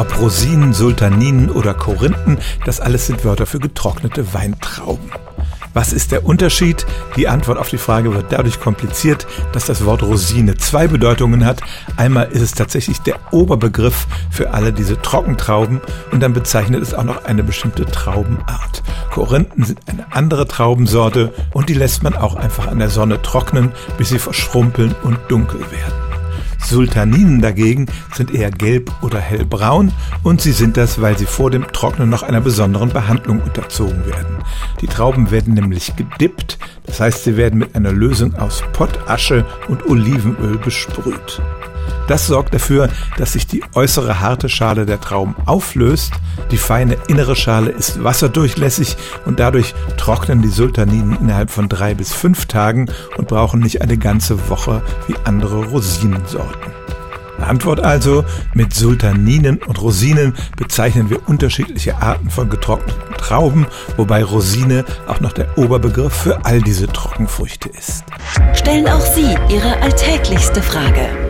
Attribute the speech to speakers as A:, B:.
A: Ob Rosinen, Sultaninen oder Korinthen, das alles sind Wörter für getrocknete Weintrauben. Was ist der Unterschied? Die Antwort auf die Frage wird dadurch kompliziert, dass das Wort Rosine zwei Bedeutungen hat. Einmal ist es tatsächlich der Oberbegriff für alle diese Trockentrauben und dann bezeichnet es auch noch eine bestimmte Traubenart. Korinthen sind eine andere Traubensorte und die lässt man auch einfach an der Sonne trocknen, bis sie verschrumpeln und dunkel werden. Sultaninen dagegen sind eher gelb oder hellbraun und sie sind das, weil sie vor dem Trocknen noch einer besonderen Behandlung unterzogen werden. Die Trauben werden nämlich gedippt, das heißt sie werden mit einer Lösung aus Pottasche und Olivenöl besprüht. Das sorgt dafür, dass sich die äußere harte Schale der Trauben auflöst, die feine innere Schale ist wasserdurchlässig und dadurch trocknen die Sultaninen innerhalb von drei bis fünf Tagen und brauchen nicht eine ganze Woche wie andere Rosinensorten. Antwort also, mit Sultaninen und Rosinen bezeichnen wir unterschiedliche Arten von getrockneten Trauben, wobei Rosine auch noch der Oberbegriff für all diese Trockenfrüchte ist.
B: Stellen auch Sie Ihre alltäglichste Frage